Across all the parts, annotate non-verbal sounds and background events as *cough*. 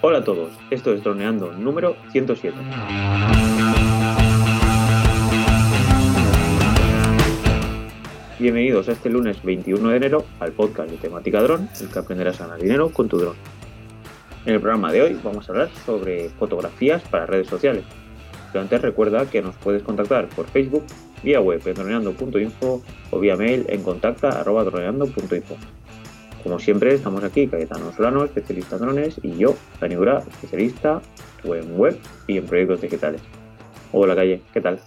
Hola a todos, esto es Droneando número 107. Bienvenidos a este lunes 21 de enero al podcast de temática dron, el que aprenderás a ganar dinero con tu dron. En el programa de hoy vamos a hablar sobre fotografías para redes sociales. Pero antes recuerda que nos puedes contactar por Facebook, vía web en droneando.info o vía mail en contacta.droneando.info. Como siempre, estamos aquí Cayetano Solano, especialista en drones, y yo, Dani Ura, especialista en web y en proyectos digitales. Hola Calle, ¿qué tal?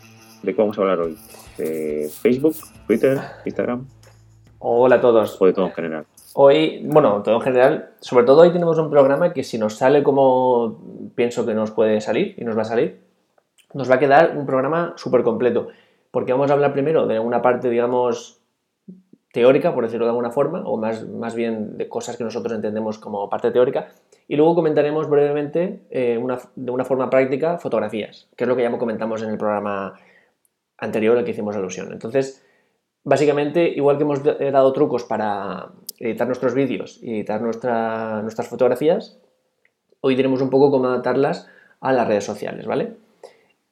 ¿De qué vamos a hablar hoy? ¿De Facebook, Twitter, Instagram? Hola a todos. ¿O de todo en general? Hoy, bueno, todo en general, sobre todo hoy tenemos un programa que si nos sale como pienso que nos puede salir y nos va a salir, nos va a quedar un programa súper completo, porque vamos a hablar primero de una parte, digamos, teórica, por decirlo de alguna forma, o más, más bien de cosas que nosotros entendemos como parte teórica, y luego comentaremos brevemente eh, de una forma práctica fotografías, que es lo que ya comentamos en el programa anterior al que hicimos alusión. Entonces, básicamente, igual que hemos dado trucos para editar nuestros vídeos y editar nuestras fotografías, hoy diremos un poco cómo adaptarlas a las redes sociales, ¿vale?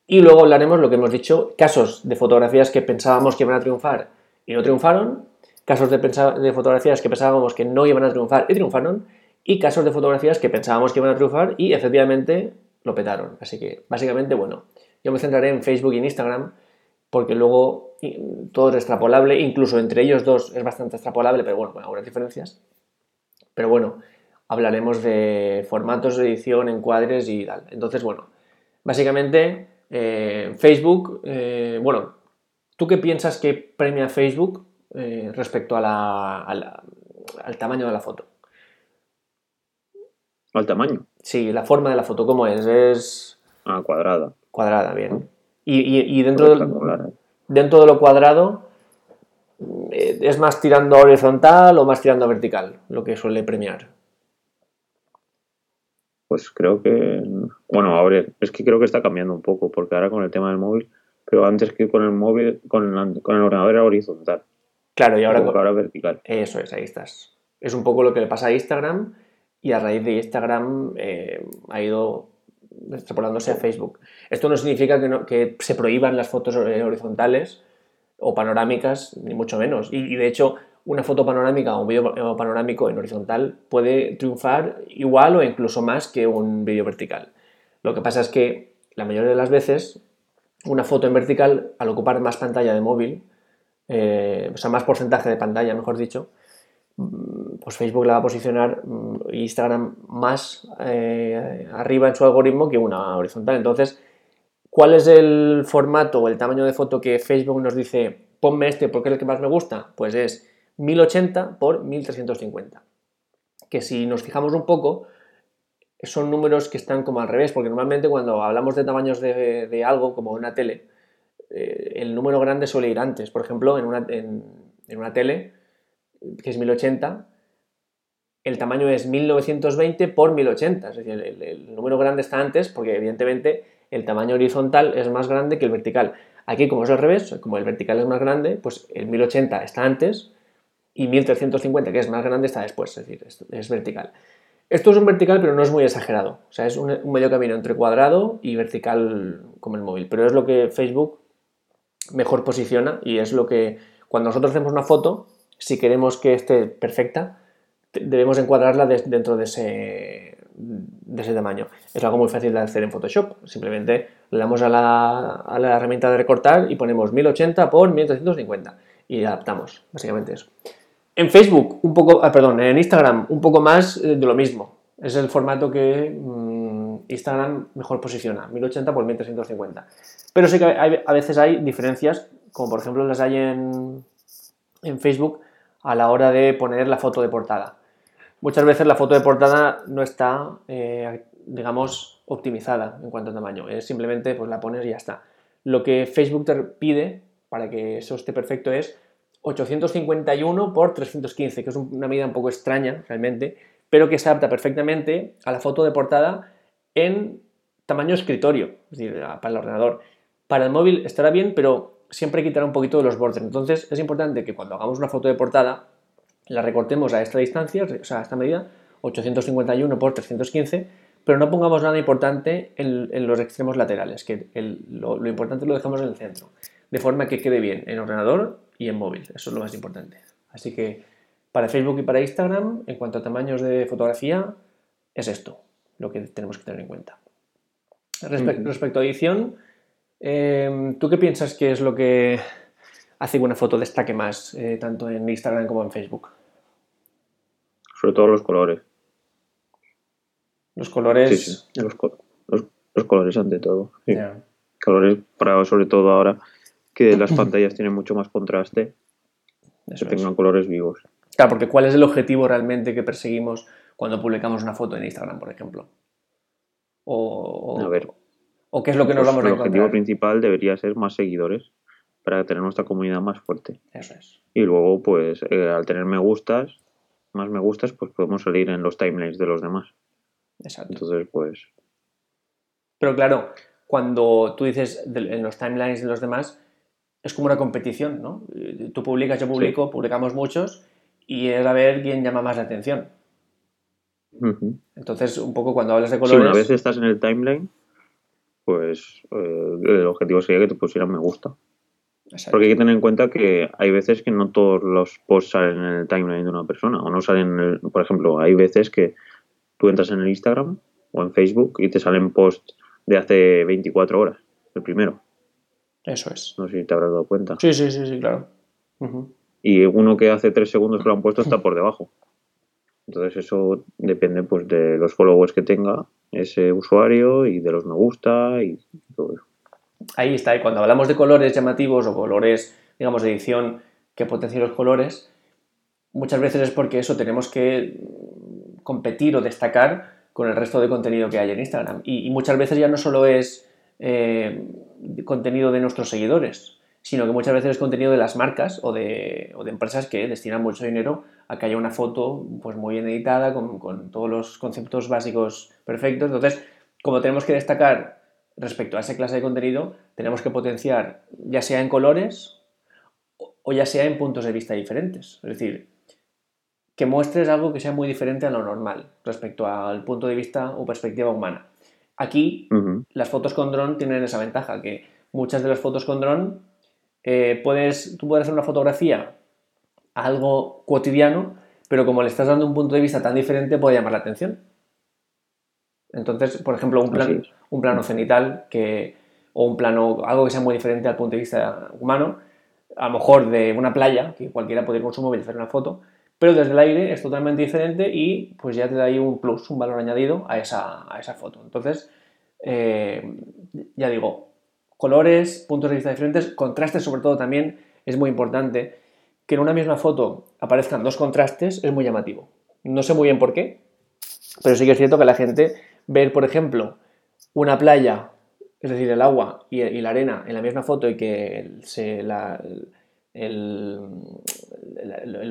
Y luego hablaremos lo que hemos dicho, casos de fotografías que pensábamos que iban a triunfar y no triunfaron, casos de, fotografías que pensábamos que no iban a triunfar y triunfaron, y casos de fotografías que pensábamos que iban a triunfar y efectivamente lo petaron. Así que, básicamente, bueno, yo me centraré en Facebook y en Instagram, porque luego todo es extrapolable, incluso entre ellos dos es bastante extrapolable, pero bueno, con algunas diferencias. Pero bueno, hablaremos de formatos de edición, encuadres y tal. Entonces, bueno, básicamente eh, Facebook, eh, bueno, ¿tú qué piensas que premia Facebook eh, respecto a al tamaño de la foto. ¿Al tamaño? Sí, la forma de la foto, ¿cómo es? Es... Ah, cuadrada. Cuadrada, bien. Y, dentro, de, dentro de lo cuadrado, eh, ¿es más tirando a horizontal o más tirando a vertical lo que suele premiar? Pues creo que... Bueno, a ver, es que creo que está cambiando un poco, porque ahora con el tema del móvil, pero antes que con el móvil, con con el ordenador era horizontal. Claro, y ahora, ahora vertical. Eso es, ahí estás. Es un poco lo que le pasa a Instagram y a raíz de Instagram eh, ha ido extrapolándose a Facebook. Esto no significa que, que se prohíban las fotos eh, horizontales o panorámicas, ni mucho menos. Y, de hecho, una foto panorámica o un vídeo panorámico en horizontal puede triunfar igual o incluso más que un vídeo vertical. Lo que pasa es que la mayoría de las veces una foto en vertical, al ocupar más pantalla de móvil, eh, o sea, más porcentaje de pantalla, mejor dicho, mm, pues Facebook la va a posicionar mm, Instagram más eh, arriba en su algoritmo que una horizontal. Entonces, ¿cuál es el formato o el tamaño de foto que Facebook nos dice, ponme este porque es el que más me gusta? Pues es 1080 por 1350. Que si nos fijamos un poco, son números que están como al revés, porque normalmente cuando hablamos de tamaños de, de algo, como una tele, eh, el número grande suele ir antes. Por ejemplo, en una, en, una tele, que es 1080, el tamaño es 1920 por 1080. Es decir, el, número grande está antes porque evidentemente el tamaño horizontal es más grande que el vertical. Aquí, como es al revés, como el vertical es más grande, pues el 1080 está antes y 1350, que es más grande, está después. Es decir, es, vertical. Esto es un vertical, pero no es muy exagerado. O sea, es un medio camino entre cuadrado y vertical como el móvil. Pero es lo que Facebook mejor posiciona y es lo que cuando nosotros hacemos una foto, si queremos que esté perfecta, debemos encuadrarla dentro de ese, de ese tamaño. Es algo muy fácil de hacer en Photoshop. Simplemente le damos a la, a la herramienta de recortar y ponemos 1080 por 1350 y adaptamos, básicamente eso. En Facebook, un poco, ah, perdón, en Instagram, un poco más eh, de lo mismo. Es el formato que mm, Instagram mejor posiciona, 1080 por 1350. Pero sí que a veces hay diferencias, como por ejemplo las hay en, Facebook a la hora de poner la foto de portada. Muchas veces la foto de portada no está, eh, digamos, optimizada en cuanto a tamaño. Es simplemente pues la pones y ya está. Lo que Facebook te pide para que eso esté perfecto es 851 por 315, que es una medida un poco extraña realmente, pero que se adapta perfectamente a la foto de portada en tamaño escritorio, es decir, para el ordenador. Para el móvil estará bien, pero siempre quitará un poquito de los bordes. Entonces es importante que cuando hagamos una foto de portada la recortemos a esta distancia, o sea, a esta medida, 851 por 315, pero no pongamos nada importante en, los extremos laterales, que lo, lo, importante lo dejamos en el centro, de forma que quede bien en ordenador y en móvil, eso es lo más importante. Así que para Facebook y para Instagram, en cuanto a tamaños de fotografía, es esto lo que tenemos que tener en cuenta. Respecto a edición, em, ¿tú qué piensas que es lo que hace que una foto destaque más, eh, tanto en Instagram como en Facebook? Sobre todo los colores. Los colores. Sí, Los, colores ante todo. Colores para sobre todo ahora que *clears throat* las pantallas tienen mucho más contraste, que tengan colores vivos. Claro, porque ¿cuál es el objetivo realmente que perseguimos cuando publicamos una foto en Instagram, por ejemplo? O, a ver, ¿O qué es lo que nos pues vamos a encontrar? El objetivo principal debería ser más seguidores para tener nuestra comunidad más fuerte. Eso es. Y luego, pues, eh, al tener me gustas, más me gustas, pues podemos salir en los timelines de los demás. Exacto. Entonces, pues. Pero claro, cuando tú dices en los timelines de los demás, es como una competición, ¿no? Eh, tú publicas, yo publico, publicamos muchos y es a ver quién llama más la atención. Entonces, un poco cuando hablas de colores. Si una vez estás en el timeline, pues eh, el objetivo sería que te pusieran me gusta. Porque hay que tener en cuenta que hay veces que no todos los posts salen en el timeline de una persona. O no salen, en el, por ejemplo, hay veces que tú entras en el Instagram o en Facebook y te salen posts de hace 24 horas, el primero. Eso es. No sé si te habrás dado cuenta. Sí, sí, sí, sí, claro. Y uno que hace 3 segundos que lo han puesto está por debajo. Entonces eso depende pues de los followers que tenga ese usuario y de los me gusta y todo eso. Ahí está, y cuando hablamos de colores llamativos o colores, digamos, de edición que potencien los colores, muchas veces es porque eso tenemos que competir o destacar con el resto de contenido que hay en Instagram. Y, muchas veces ya no solo es eh, contenido de nuestros seguidores, sino que muchas veces es contenido de las marcas o de, o de, empresas que destinan mucho dinero a que haya una foto pues, muy bien editada, con, con, todos los conceptos básicos perfectos. Entonces, como tenemos que destacar respecto a esa clase de contenido, tenemos que potenciar ya sea en colores o ya sea en puntos de vista diferentes. Es decir, que muestres algo que sea muy diferente a lo normal respecto al punto de vista o perspectiva humana. Aquí, las fotos con dron tienen esa ventaja, que muchas de las fotos con dron eh, puedes, tú puedes hacer una fotografía algo cotidiano, pero como le estás dando un punto de vista tan diferente, puede llamar la atención. Entonces, por ejemplo, un, plan, un plano cenital que, o un plano, algo que sea muy diferente al punto de vista humano, a lo mejor de una playa, que cualquiera puede ir con su móvil hacer una foto, pero desde el aire es totalmente diferente y pues ya te da ahí un plus, un valor añadido a esa, a esa foto. Entonces, eh, ya digo, colores, puntos de vista diferentes, contrastes sobre todo también es muy importante. Que en una misma foto aparezcan dos contrastes es muy llamativo. No sé muy bien por qué, pero sí que es cierto que la gente ver, por ejemplo, una playa, es decir, el agua y, la arena en la misma foto y que el,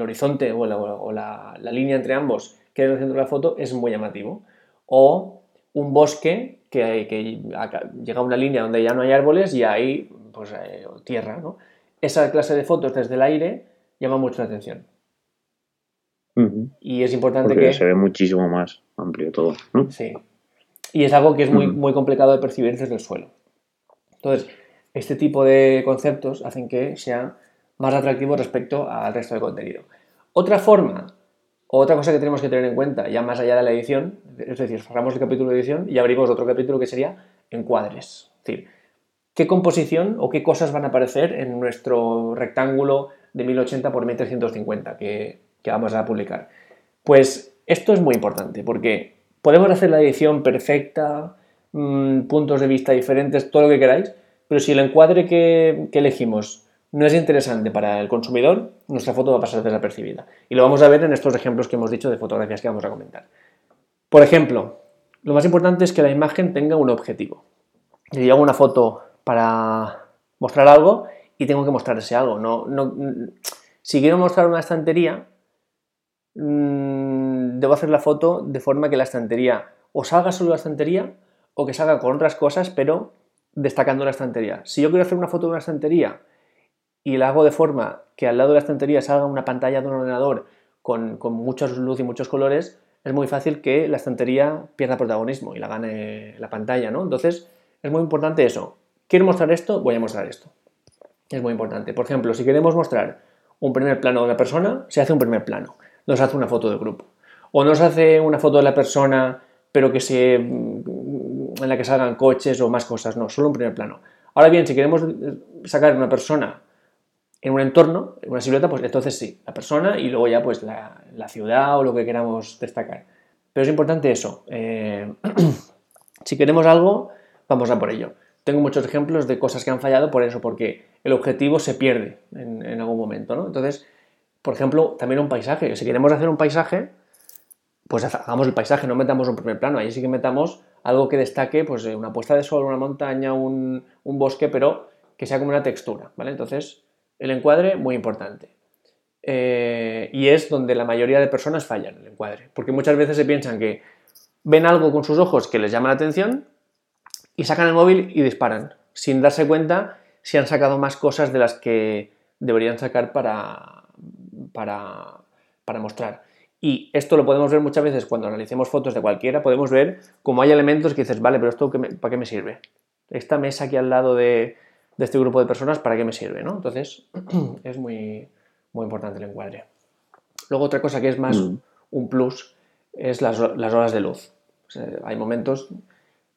horizonte o, la, línea entre ambos quede en el centro de la foto es muy llamativo. O un bosque que, que llega a una línea donde ya no hay árboles y hay pues, eh, tierra. ¿no? Esa clase de fotos desde el aire llama mucho la atención. Y es importante Porque que... se ve muchísimo más amplio todo. Sí. Y es algo que es muy, muy complicado de percibir desde el suelo. Entonces, este tipo de conceptos hacen que sea más atractivo respecto al resto de contenido. Otra forma otra cosa que tenemos que tener en cuenta, ya más allá de la edición, es decir, cerramos el capítulo de edición y abrimos otro capítulo que sería encuadres. Es decir, qué composición o qué cosas van a aparecer en nuestro rectángulo de 1080 por 1350 que, vamos a publicar. Pues esto es muy importante porque podemos hacer la edición perfecta, mm, puntos de vista diferentes, todo lo que queráis, pero si el encuadre que, que elegimos no es interesante para el consumidor, nuestra foto va a pasar desapercibida. Y lo vamos a ver en estos ejemplos que hemos dicho de fotografías que vamos a comentar. Por ejemplo, lo más importante es que la imagen tenga un objetivo. Yo hago una foto para mostrar algo y tengo que mostrar ese algo. No, si quiero mostrar una estantería, mm, debo hacer la foto de forma que la estantería o salga solo la estantería o que salga con otras cosas, pero destacando la estantería. Si yo quiero hacer una foto de una estantería y la hago de forma que al lado de la estantería salga una pantalla de un ordenador con, con mucha luz y muchos colores, es muy fácil que la estantería pierda protagonismo y la gane la pantalla, ¿no? Entonces, es muy importante eso. ¿Quiero mostrar esto? Voy a mostrar esto. Es muy importante. Por ejemplo, si queremos mostrar un primer plano de una persona, se hace un primer plano. No se hace una foto de grupo. O no se hace una foto de la persona, pero que se, mm, en la que salgan coches o más cosas. No, solo un primer plano. Ahora bien, si queremos sacar una persona en un entorno, en una silueta, pues entonces sí, la persona y luego ya pues la, ciudad o lo que queramos destacar. Pero es importante eso. Eh, *clears throat* si queremos algo, vamos a por ello. Tengo muchos ejemplos de cosas que han fallado por eso, porque el objetivo se pierde en, algún momento, ¿no? Entonces, por ejemplo, también un paisaje. Si queremos hacer un paisaje, pues hagamos el paisaje, no metamos un primer plano. Ahí sí que metamos algo que destaque, pues una puesta de sol, una montaña, un, un bosque, pero que sea como una textura, ¿vale? Entonces, el encuadre, muy importante. Eh, y es donde la mayoría de personas fallan, el encuadre. Porque muchas veces se piensan que ven algo con sus ojos que les llama la atención y sacan el móvil y disparan, sin darse cuenta si han sacado más cosas de las que deberían sacar para, para, para mostrar. Y esto lo podemos ver muchas veces cuando analicemos fotos de cualquiera, podemos ver cómo hay elementos que dices, vale, pero esto ¿para qué me sirve? Esta mesa aquí al lado de, de este grupo de personas, ¿para qué me sirve? ¿no? Entonces, *clears throat* es muy, muy importante el encuadre. Luego otra cosa que es más mm. un plus es las, horas de luz. hay momentos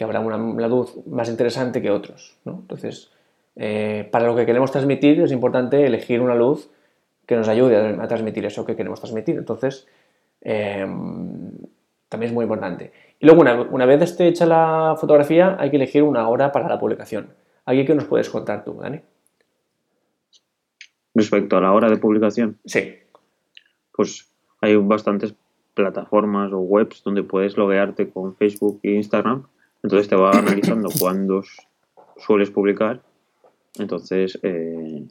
que habrá una, luz más interesante que otros. ¿no? Entonces, eh, para lo que queremos transmitir es importante elegir una luz que nos ayude a, transmitir eso que queremos transmitir. Entonces, em, también es muy importante. Y luego, una, una vez esté hecha la fotografía, hay que elegir una hora para la publicación. ¿Aquí qué nos puedes contar tú, Dani? Respecto a la hora de publicación. Sí. Pues hay bastantes plataformas o webs donde puedes loguearte con Facebook e Instagram. Entonces te va *coughs* analizando cuándo sueles publicar. Entonces, eh,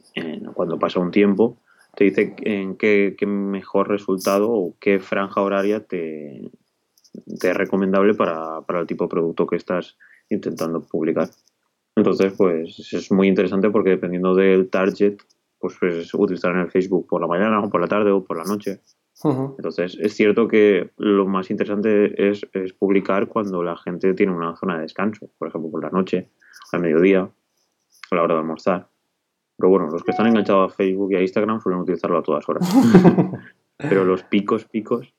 cuando pasa un tiempo, te dice en qué, mejor resultado o qué franja horaria te, te es recomendable para, para el tipo de producto que estás intentando publicar. Entonces, pues es muy interesante porque dependiendo del target, pues, pues utilizar en el Facebook por la mañana o por la tarde o por la noche. Entonces, es cierto que lo más interesante es, publicar cuando la gente tiene una zona de descanso, por ejemplo, por la noche, al mediodía, a la hora de almorzar. Pero bueno, los que están enganchados a Facebook y a Instagram suelen utilizarlo a todas horas. *laughs* Pero los picos, picos,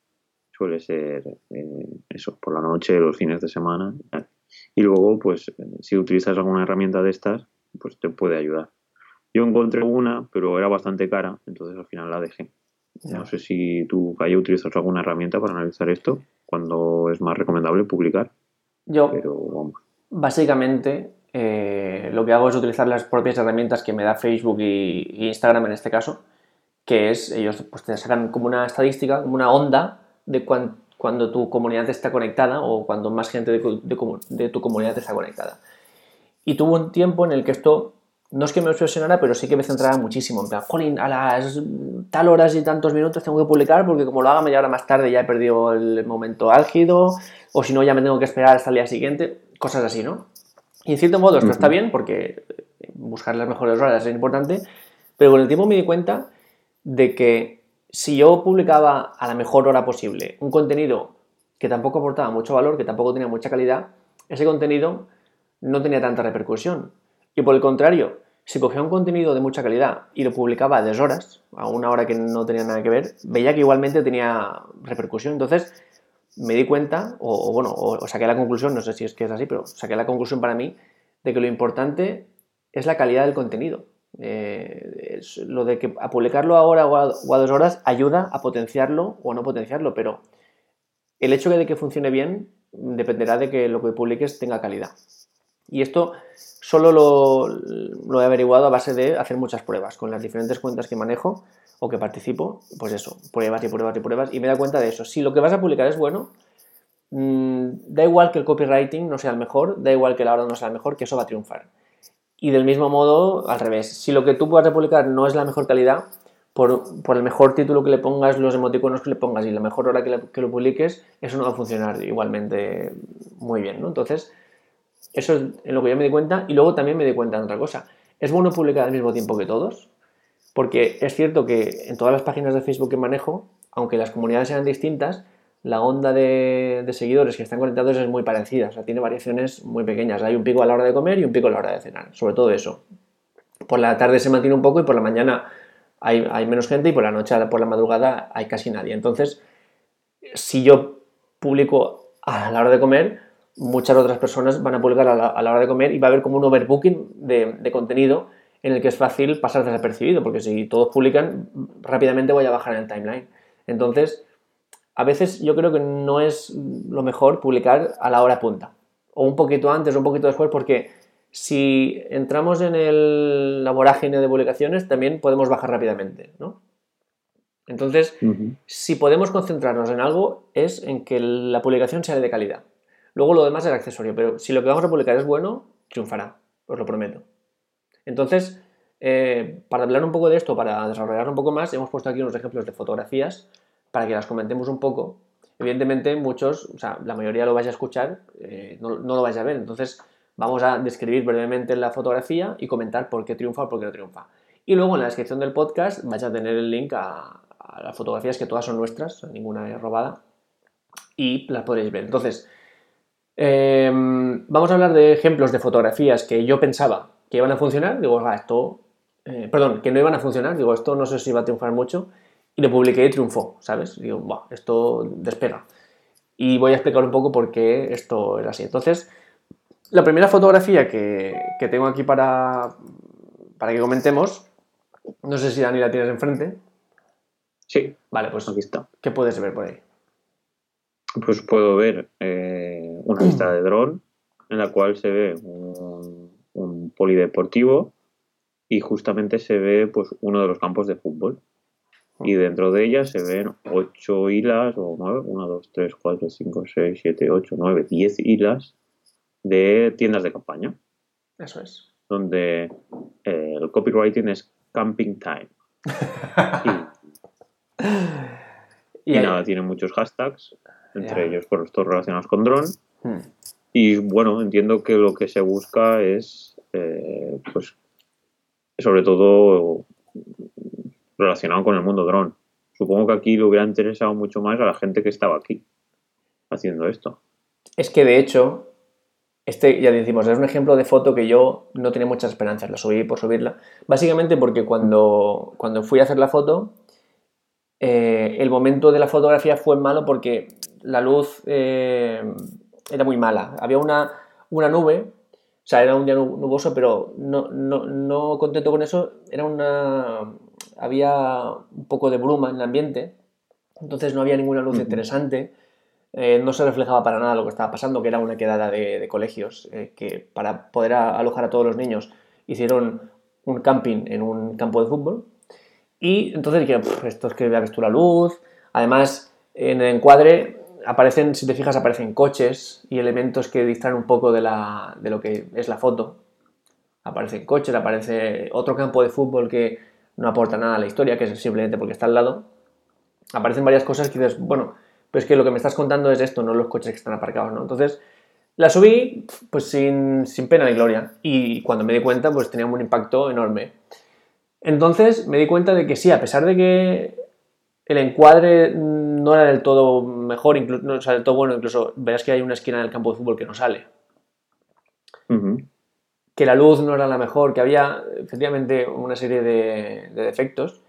suele ser eh, eso, por la noche, los fines de semana. Y luego, pues, si utilizas alguna herramienta de estas, pues te puede ayudar. Yo encontré una, pero era bastante cara, entonces al final la dejé. No sé si tú, Calle, utilizas alguna herramienta para analizar esto, cuando es más recomendable publicar. Yo, pero vamos. básicamente, eh, lo que hago es utilizar las propias herramientas que me da Facebook y, Instagram en este caso, que es, ellos pues, te sacan como una estadística, como una onda de cuánto cuando tu comunidad está conectada o cuando más gente de, tu comunidad está conectada. Y tuvo un tiempo en el que esto no es que me obsesionara, pero sí que me centraba muchísimo. En plan, jolín, a las tal horas y tantos minutos tengo que publicar porque como lo haga media hora más tarde ya he perdido el momento álgido, o si no ya me tengo que esperar hasta el día siguiente, cosas así, ¿no? Y en cierto modo esto está bien porque buscar las mejores horas es importante, pero con el tiempo me di cuenta de que si yo publicaba a la mejor hora posible un contenido que tampoco aportaba mucho valor, que tampoco tenía mucha calidad, ese contenido no tenía tanta repercusión. Y por el contrario, si cogía un contenido de mucha calidad y lo publicaba a deshoras, a una hora que no tenía nada que ver, veía que igualmente tenía repercusión. Entonces me di cuenta, o, bueno, o saqué la conclusión, no sé si es que es así, pero saqué la conclusión para mí de que lo importante es la calidad del contenido. Eh, lo de que a publicarlo ahora o a, dos horas ayuda a potenciarlo o a no potenciarlo, pero el hecho de que funcione bien dependerá de que lo que publiques tenga calidad. Y esto solo lo, he averiguado a base de hacer muchas pruebas con las diferentes cuentas que manejo o que participo. Pues eso, pruebas y pruebas y pruebas. Y me da cuenta de eso. Si lo que vas a publicar es bueno, mm, da igual que el copywriting no sea el mejor, da igual que la hora no sea el mejor, que eso va a triunfar. Y del mismo modo, al revés, si lo que tú puedas publicar no es la mejor calidad, por, el mejor título que le pongas, los emoticonos que le pongas y la mejor hora que, lo publiques, eso no va a funcionar igualmente muy bien, ¿no? Entonces, eso es en lo que yo me di cuenta y luego también me di cuenta de otra cosa. Es bueno publicar al mismo tiempo que todos, porque es cierto que en todas las páginas de Facebook que manejo, aunque las comunidades sean distintas, la onda de, seguidores que están conectados es muy parecida, o sea, tiene variaciones muy pequeñas. Hay un pico a la hora de comer y un pico a la hora de cenar, sobre todo eso. Por la tarde se mantiene un poco y por la mañana hay, hay menos gente y por la noche, por la madrugada, hay casi nadie. Entonces, si yo publico a la hora de comer, muchas otras personas van a publicar a la, hora de comer y va a haber como un overbooking de, de, contenido en el que es fácil pasar desapercibido, porque si todos publican, rápidamente voy a bajar en el timeline. Entonces, a veces yo creo que no es lo mejor publicar a la hora punta, o un poquito antes o un poquito después, porque si entramos en el, la vorágine de publicaciones, también podemos bajar rápidamente, ¿no? Entonces, si podemos concentrarnos en algo, es en que la publicación sea de calidad. Luego lo demás es accesorio, pero si lo que vamos a publicar es bueno, triunfará, os lo prometo. Entonces, eh, para hablar un poco de esto, para desarrollar un poco más, hemos puesto aquí unos ejemplos de fotografías para que las comentemos un poco. Evidentemente, muchos, o sea, la mayoría lo vais a escuchar, eh, no, lo vais a ver. Entonces, vamos a describir brevemente la fotografía y comentar por qué triunfa o por qué no triunfa. Y luego en la descripción del podcast vais a tener el link a, las fotografías que todas son nuestras, ninguna es robada, y las podréis ver. Entonces, em, vamos a hablar de ejemplos de fotografías que yo pensaba que iban a funcionar. Digo, ah, esto, eh, perdón, que no iban a funcionar. Digo, esto no sé si va a triunfar mucho y lo publiqué y triunfó, ¿sabes? Digo, esto despega. Y voy a explicar un poco por qué esto es así. Entonces, la primera fotografía que, tengo aquí para, para que comentemos, no sé si Dani la tienes enfrente. Sí. Vale, pues aquí está. ¿Qué puedes ver por ahí? Pues puedo ver eh, una vista de dron en la cual se ve un, un, polideportivo y justamente se ve pues uno de los campos de fútbol y dentro de ella se ven 8 hilas, o 9, 1, 2, 3, 4, 5, 6, 7, 8, 9, 10 hilas de tiendas de campaña. Eso es. Donde eh, el copywriting es camping time. *laughs* y, y nada, tiene muchos hashtags, entre ellos por estos relacionados con dron. Hmm. Y bueno, entiendo que lo que se busca es, eh, pues, sobre todo relacionado con el mundo dron. Supongo que aquí le hubiera interesado mucho más a la gente que estaba aquí haciendo esto. Es que de hecho, este ya decimos, es un ejemplo de foto que yo no tenía muchas esperanzas, la subí por subirla. Básicamente porque cuando, cuando fui a hacer la foto, eh, el momento de la fotografía fue malo porque la luz eh, era muy mala. Había una, una nube o sea, era un día nuboso, pero no, no, no, contento con eso, era una, había un poco de bruma en el ambiente, entonces no había ninguna luz interesante, eh, no se reflejaba para nada lo que estaba pasando, que era una quedada de, colegios, eh, que para poder alojar a todos los niños hicieron un camping en un campo de fútbol. Y entonces dije, esto es que veas tú la luz. Además, en el encuadre aparecen, si te fijas, aparecen coches y elementos que distraen un poco de, la, de lo que es la foto. Aparecen coches, aparece otro campo de fútbol que no aporta nada a la historia, que es simplemente porque está al lado. Aparecen varias cosas que dices, bueno, pero es que lo que me estás contando es esto, no los coches que están aparcados, ¿no? Entonces, la subí pues sin, pena ni gloria y cuando me di cuenta pues tenía un impacto enorme. Entonces me di cuenta de que sí, a pesar de que el encuadre no era del todo mejor, incluso, no, o sea, del todo bueno, incluso verás que hay una esquina del campo de fútbol que no sale. Que la luz no era la mejor, que había efectivamente una serie de, defectos,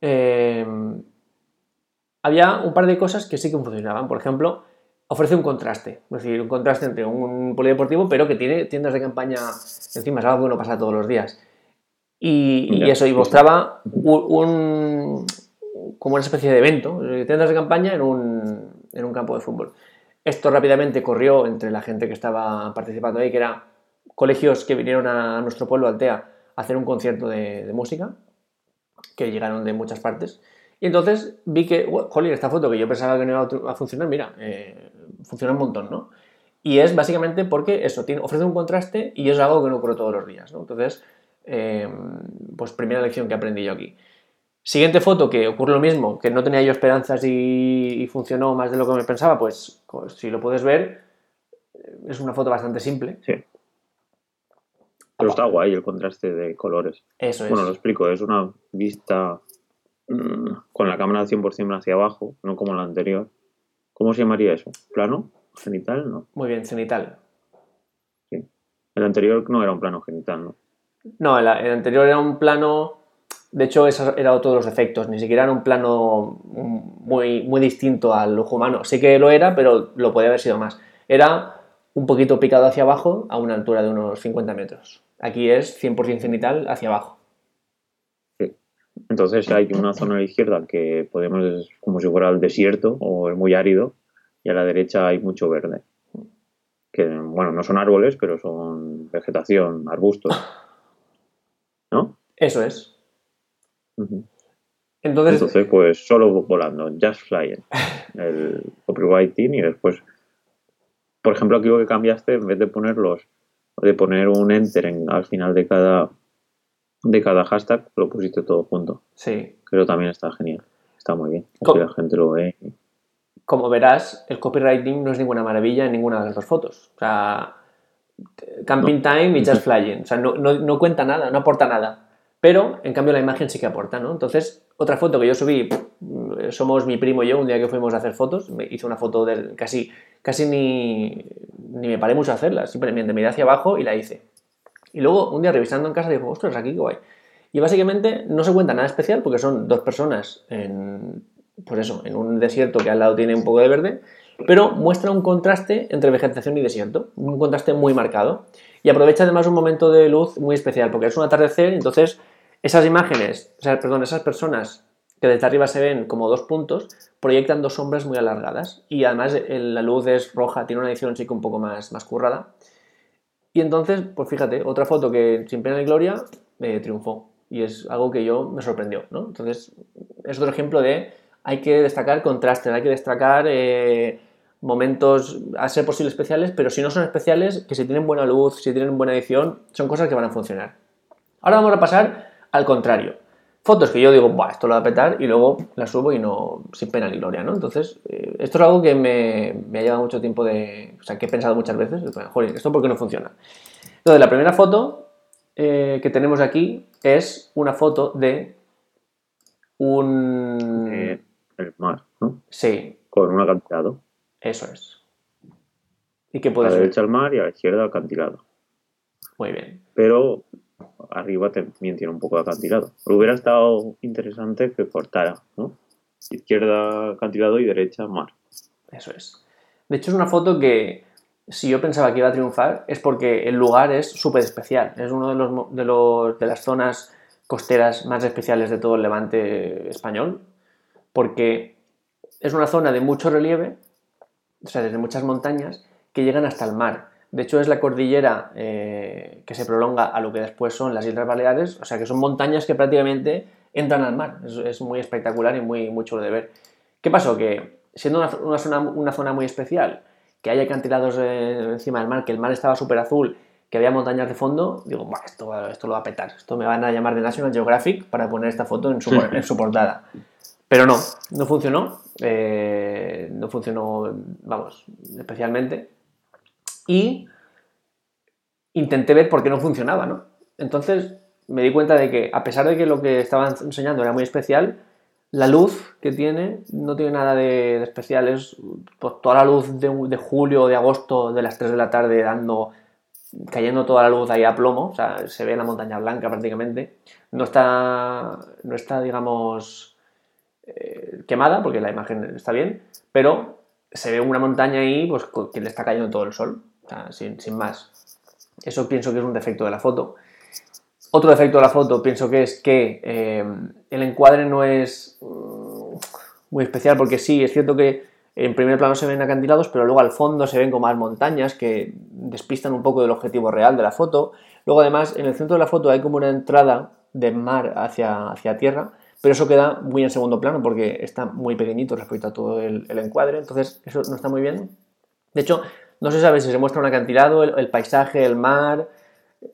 eh, había un par de cosas que sí que funcionaban. Por ejemplo, ofrece un contraste, es decir, un contraste entre un polideportivo, pero que tiene tiendas de campaña encima, es algo que no pasa todos los días. Y, eso, y mostraba un, como una especie de evento, tiendas de campaña en un, en un campo de fútbol. Esto rápidamente corrió entre la gente que estaba participando ahí, que era colegios que vinieron a nuestro pueblo, Altea, a hacer un concierto de, música, que llegaron de muchas partes. Y entonces vi que, jolín, esta foto que yo pensaba que no iba a funcionar, mira, eh, funciona un montón, ¿no? Y es básicamente porque eso, tiene, ofrece un contraste y es algo que no ocurre todos los días, ¿no? Entonces, eh, pues primera lección que aprendí yo aquí. Siguiente foto que ocurre lo mismo, que no tenía yo esperanzas y, y funcionó más de lo que me pensaba, pues, pues, si lo puedes ver, es una foto bastante simple. Sí. Pero está guay el contraste de colores. Eso es. Bueno, lo explico, es una vista mm, con la cámara 100% hacia abajo, no como la anterior. ¿Cómo se llamaría eso? ¿Plano? ¿Genital? No. Muy bien, cenital. Sí. El anterior no era un plano genital, ¿no? No, el, el anterior era un plano. De hecho, eso era otro de los efectos. Ni siquiera era un plano muy, muy distinto al ojo humano. Sí que lo era, pero lo podía haber sido más. Era un poquito picado hacia abajo a una altura de unos 50 metros. Aquí es 100% cenital hacia abajo. Sí. Entonces hay una zona a la izquierda que podemos es como si fuera el desierto o es muy árido y a la derecha hay mucho verde. Que, bueno, no son árboles, pero son vegetación, arbustos. ¿No? Eso es. Entonces, Entonces, pues solo volando, just flying. *laughs* El copywriting y después, por ejemplo, aquí lo que cambiaste, en vez de poner los, de poner un enter en- al final de cada de cada hashtag, lo pusiste todo junto. sí. Eso también está genial. Está muy bien. La gente lo ve. Como verás, el copywriting no es ninguna maravilla en ninguna de las dos fotos. O sea, camping time y just *laughs* flying. O sea, no, no- no cuenta nada, no aporta nada. Pero, en cambio, la imagen sí que aporta, ¿no? Entonces, otra foto que yo subí, somos mi primo y yo, un día que fuimos a hacer fotos, me hice una foto del casi, casi ni, ni me paré mucho a hacerla, simplemente miré hacia abajo y la hice. Y luego, un día revisando en casa, digo, ostras, aquí qué guay. Y básicamente no se cuenta nada especial porque son dos personas en, pues eso, en un desierto que al lado tiene un poco de verde, pero muestra un contraste entre vegetación y desierto, un contraste muy marcado. Y aprovecha además un momento de luz muy especial porque es un atardecer, entonces esas imágenes, o sea, perdón, esas personas que desde arriba se ven como dos puntos, proyectan dos sombras muy alargadas. Y además la luz es roja, tiene una edición sí un poco más, más currada. Y entonces, pues fíjate, otra foto que sin pena ni gloria eh, triunfó. Y es algo que yo me sorprendió, ¿no? Entonces, es otro ejemplo de hay que destacar contrastes, hay que destacar eh, momentos a ser posible especiales, pero si no son especiales, que si tienen buena luz, si tienen buena edición, son cosas que van a funcionar. Ahora vamos a pasar al contrario. Fotos que yo digo, Buah, esto lo va a petar y luego las subo y no, sin pena ni gloria, ¿no? Entonces, eh, esto es algo que me, me ha llevado mucho tiempo de, o sea, que he pensado muchas veces, joder, ¿esto por qué no funciona? Entonces, la primera foto eh, que tenemos aquí es una foto de un... Eh, el mar, ¿no? Sí, Con un acantilado. eso es. ¿Y qué A puede la ser? derecha el mar y a la izquierda acantilado. Muy bien. Pero arriba también tiene un poco de acantilado. Pero hubiera estado interesante que cortara, ¿no? Izquierda acantilado y derecha mar. Eso es. De hecho, es una foto que, si yo pensaba que iba a triunfar, es porque el lugar es súper especial. Es uno de, los, de, los- de las zonas costeras más especiales de todo el levante español, porque es una zona de mucho relieve, o sea, desde muchas montañas, que llegan hasta el mar. De hecho, es la cordillera eh, que se prolonga a lo que después son las Islas Baleares, o sea, que son montañas que prácticamente entran al mar. Es, es muy espectacular y muy, muy chulo de ver. ¿Qué pasó? Que siendo una, una zona, una zona muy especial, que haya acantilados eh, encima del mar, que el mar estaba súper azul, que había montañas de fondo, digo, "Buah, esto, esto lo va a petar. Esto me van a llamar de National Geographic para poner esta foto en su, en su portada. Pero no, no funcionó. eh, no funcionó, vamos, especialmente. Y intenté ver por qué no funcionaba, ¿no? Entonces me di cuenta de que, a pesar de que lo que estaban enseñando era muy especial, la luz que tiene no tiene nada de, especial. Es pues, toda la luz de, julio o de agosto de las 3 de la tarde dando cayendo toda la luz ahí a plomo, o sea, se ve la montaña blanca prácticamente. No está, no está digamos, eh, quemada, porque la imagen está bien, pero se ve una montaña ahí pues, que le está cayendo todo el sol, sin, más. Eso pienso que es un defecto de la foto. Otro defecto de la foto pienso que es que eh, el encuadre no es mm, muy especial, porque sí, es cierto que en primer plano se ven acantilados, pero luego al fondo se ven como más montañas que despistan un poco del objetivo real de la foto. Luego además en el centro de la foto hay como una entrada de mar hacia, hacia tierra, pero eso queda muy en segundo plano porque está muy pequeñito respecto a todo el encuadre, entonces eso no está muy bien. De hecho, no se sabe si se muestra un acantilado, el, paisaje, el mar,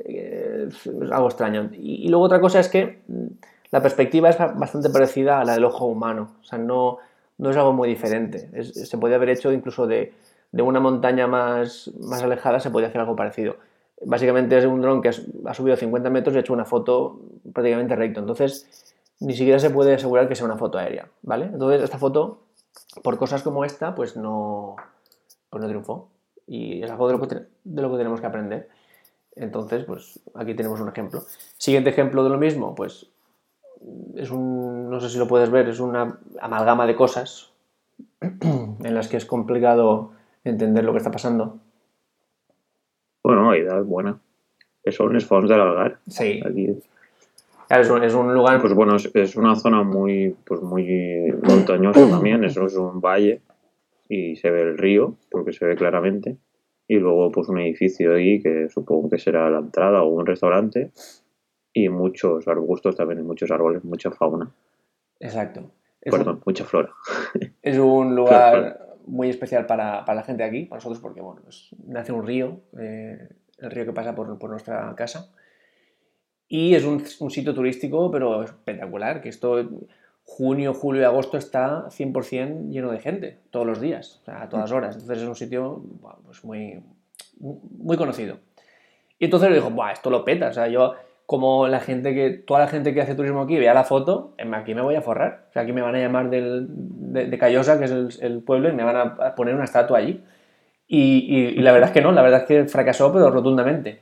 eh, es algo extraño. Y, luego otra cosa es que mm, la perspectiva es ba- bastante parecida a la del ojo humano, o sea, no, no es algo muy diferente. Se podría haber hecho incluso de, de una montaña más, más alejada, se podría hacer algo parecido. Básicamente es un dron que ha subido 50 metros y ha hecho una foto prácticamente recto. Entonces, ni siquiera se puede asegurar que sea una foto aérea, ¿vale? Entonces, esta foto por cosas como esta, pues no, pues no triunfó. Y es algo de lo, que, de lo que tenemos que aprender. Entonces, pues aquí tenemos un ejemplo. Siguiente ejemplo de lo mismo, pues es un, no sé si lo puedes ver, es una amalgama de cosas *clears throat* en las que es complicado entender lo que está pasando. Bueno, la idea es buena. Que son los fondos del Algar. Sí. Aquí. Claro, es un, es un lugar... Pues bueno, es, es una zona muy, pues muy montañosa también. Eso es un valle y se ve el río, porque se ve claramente. Y luego pues un edificio ahí que supongo que será la entrada o un restaurante. Y muchos arbustos también, muchos árboles, mucha fauna. Exacto. Es Perdón, un, mucha flora. *laughs* es un lugar muy especial para, para la gente de aquí, para nosotros, porque bueno, es- nace un río, eh, el río que pasa por, por nuestra casa. Y es un, un sitio turístico, pero espectacular, que esto junio, julio y agosto está 100% lleno de gente, todos los días, o sea, a todas horas. Entonces es un sitio pues muy, muy conocido. Y entonces le dijo, Buah, esto lo peta, o sea, yo como la gente que, toda la gente que hace turismo aquí vea la foto, aquí me voy a forrar. O sea, aquí me van a llamar del, de, de Callosa, que es el, el pueblo, y me van a, a poner una estatua allí. Y, y- y la verdad es que no, la verdad es que fracasó, pero rotundamente.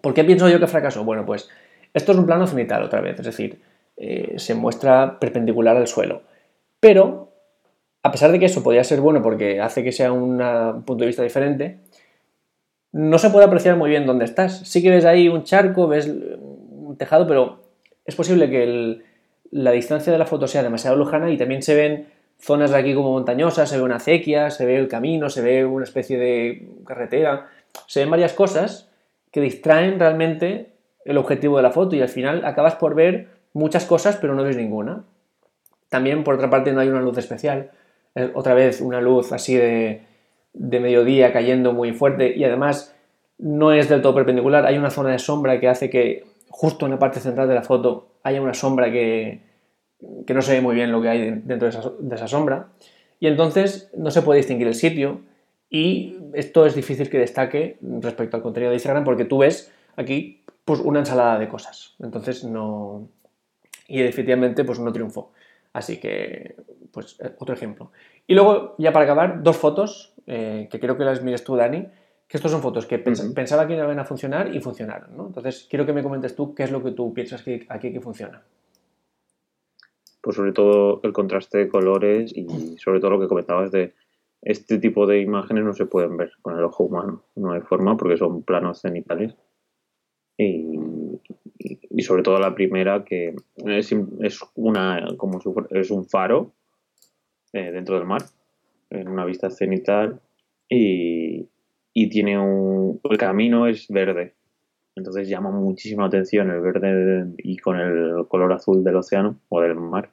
¿Por qué pienso yo que fracasó? Bueno, pues esto es un plano cenital otra vez, es decir, eh, se muestra perpendicular al suelo. Pero, a pesar de que eso podría ser bueno porque hace que sea una- un punto de vista diferente, no se puede apreciar muy bien dónde estás. Sí que ves ahí un charco, ves un tejado, pero es posible que la distancia de la foto sea demasiado lejana y también se ven zonas de aquí como montañosas, se ve una acequia, se ve el camino, se ve una especie de carretera, se ven varias cosas que distraen realmente el objetivo de la foto y al final acabas por ver muchas cosas pero no ves ninguna. También por otra parte no hay una luz especial, otra vez una luz así de, de mediodía cayendo muy fuerte y además no es del todo perpendicular, hay una zona de sombra que hace que justo en la parte central de la foto haya una sombra que, que no se ve muy bien lo que hay dentro de esa, de esa sombra. Y entonces no se puede distinguir el sitio y esto es difícil que destaque respecto al contenido de Instagram porque tú ves aquí pues una ensalada de cosas. Entonces no y efectivamente pues no triunfó así que pues eh, otro ejemplo y luego ya para acabar dos fotos eh, que creo que las mires tú Dani que estos son fotos que pens- pensaba que iban a funcionar y funcionaron ¿no? entonces quiero que me comentes tú qué es lo que tú piensas que aquí que funciona Pues sobre todo el contraste de colores y sobre todo lo que comentabas de este tipo de imágenes no se pueden ver con el ojo humano. No hay forma porque son planos cenitales. Y, y- sobre todo la primera que es, es una como si es un faro eh, dentro del mar en una vista cenital y, y tiene un el camino es verde entonces llama muchísimo la atención el verde y con el color azul del océano o del mar.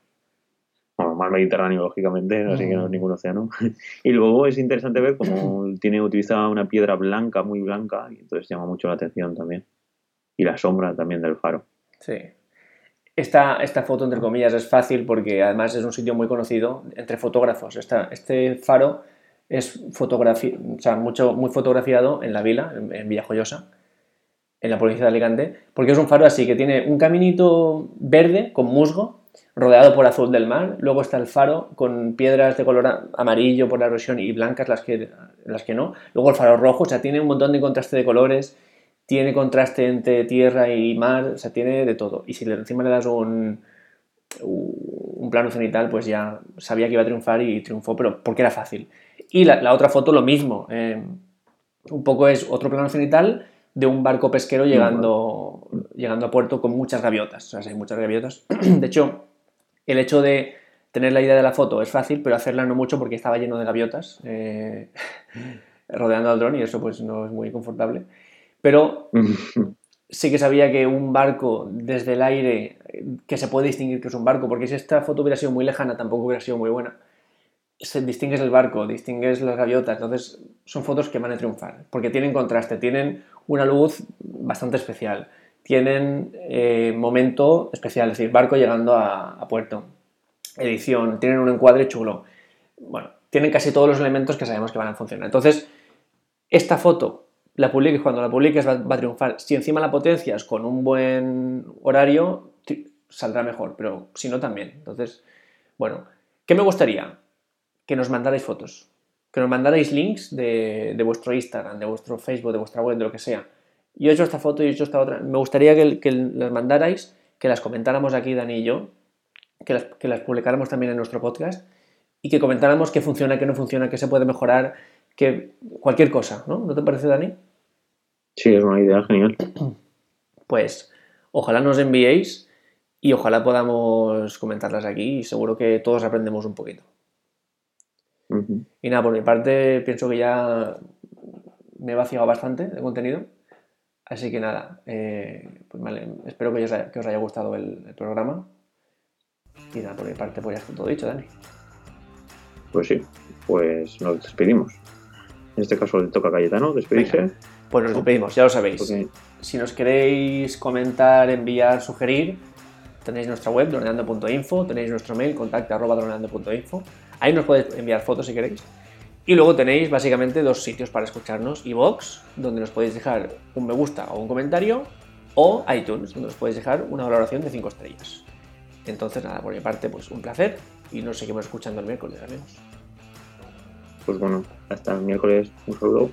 Bueno, mar Mediterráneo, lógicamente, así que no es ningún océano. *laughs* Y luego es interesante ver cómo *laughs* tiene utilizada una piedra blanca, muy blanca, y entonces llama mucho la atención también. Y la sombra también del faro. Sí. Esta, esta foto, entre comillas, es fácil porque además es un sitio muy conocido entre fotógrafos. Esta- este faro es fotografi o sea, mucho, muy fotografiado en la vila, en, en Villajoyosa, en la provincia de Alicante, porque es un faro así que tiene un caminito verde con musgo rodeado por azul del mar, luego está el faro con piedras de color amarillo por la erosión y blancas las que, las que no, luego el faro rojo, o sea, tiene un montón de contraste de colores, tiene contraste entre tierra y mar, o sea, tiene de todo. Y si encima le das un, un plano cenital, pues ya sabía que iba a triunfar y triunfó, pero porque era fácil. Y la, la otra foto lo mismo, eh, un poco es otro plano cenital de un barco pesquero llegando, llegando a puerto con muchas gaviotas, o sea, hay muchas gaviotas. *clears throat* De hecho, el hecho de tener la idea de la foto es fácil, pero hacerla no mucho porque estaba lleno de gaviotas eh, *laughs* rodeando al dron y eso pues no es muy confortable. Pero sí que sabía que un barco desde el aire, que se puede distinguir que es un barco, porque si esta foto hubiera sido muy lejana tampoco hubiera sido muy buena. Se, distingues el barco, distingues las gaviotas, entonces son fotos que van a triunfar, porque tienen contraste, tienen una luz bastante especial, tienen eh, momento especial, es decir, barco llegando a, a puerto, edición, tienen un encuadre chulo, bueno, tienen casi todos los elementos que sabemos que van a funcionar. Entonces, esta foto la publiques cuando la publiques va, va a triunfar. Si encima la potencias con un buen horario, saldrá mejor, pero si no también. Entonces, bueno, ¿qué me gustaría? que nos mandarais fotos, que nos mandarais links de, vuestro Instagram, de vuestro Facebook, de vuestra web, de lo que sea. Yo he hecho esta foto y he hecho esta otra. Me gustaría que, que las mandarais, que las comentáramos aquí, Dani y yo, que las, que las publicáramos también en nuestro podcast y que comentáramos qué funciona, qué no funciona, qué se puede mejorar, que cualquier cosa, ¿no? ¿No te parece, Dani? Sí, es una idea genial. Pues ojalá nos enviéis y ojalá podamos comentarlas aquí y seguro que todos aprendemos un poquito. Y nada, por mi parte pienso que ya me he vaciado bastante de contenido. Así que nada, eh, pues vale, espero que os, haya, gustado el, programa. Y nada, por mi parte pues ya está todo dicho, Dani. Pues sí, pues nos despedimos. En este caso le toca a Cayetano despedirse. Pues nos despedimos, ya lo sabéis. Si nos queréis comentar, enviar, sugerir, tenéis nuestra web, droneando.info, tenéis nuestro mail, contacto.droneando.info. Ahí nos podéis enviar fotos si queréis. Y luego tenéis básicamente dos sitios para escucharnos, iVoox, donde nos podéis dejar un me gusta o un comentario, o iTunes, donde nos podéis dejar una valoración de 5 estrellas. Entonces, nada, por mi parte, pues un placer y nos seguimos escuchando el miércoles, amigos. Pues bueno, hasta el miércoles, un saludo.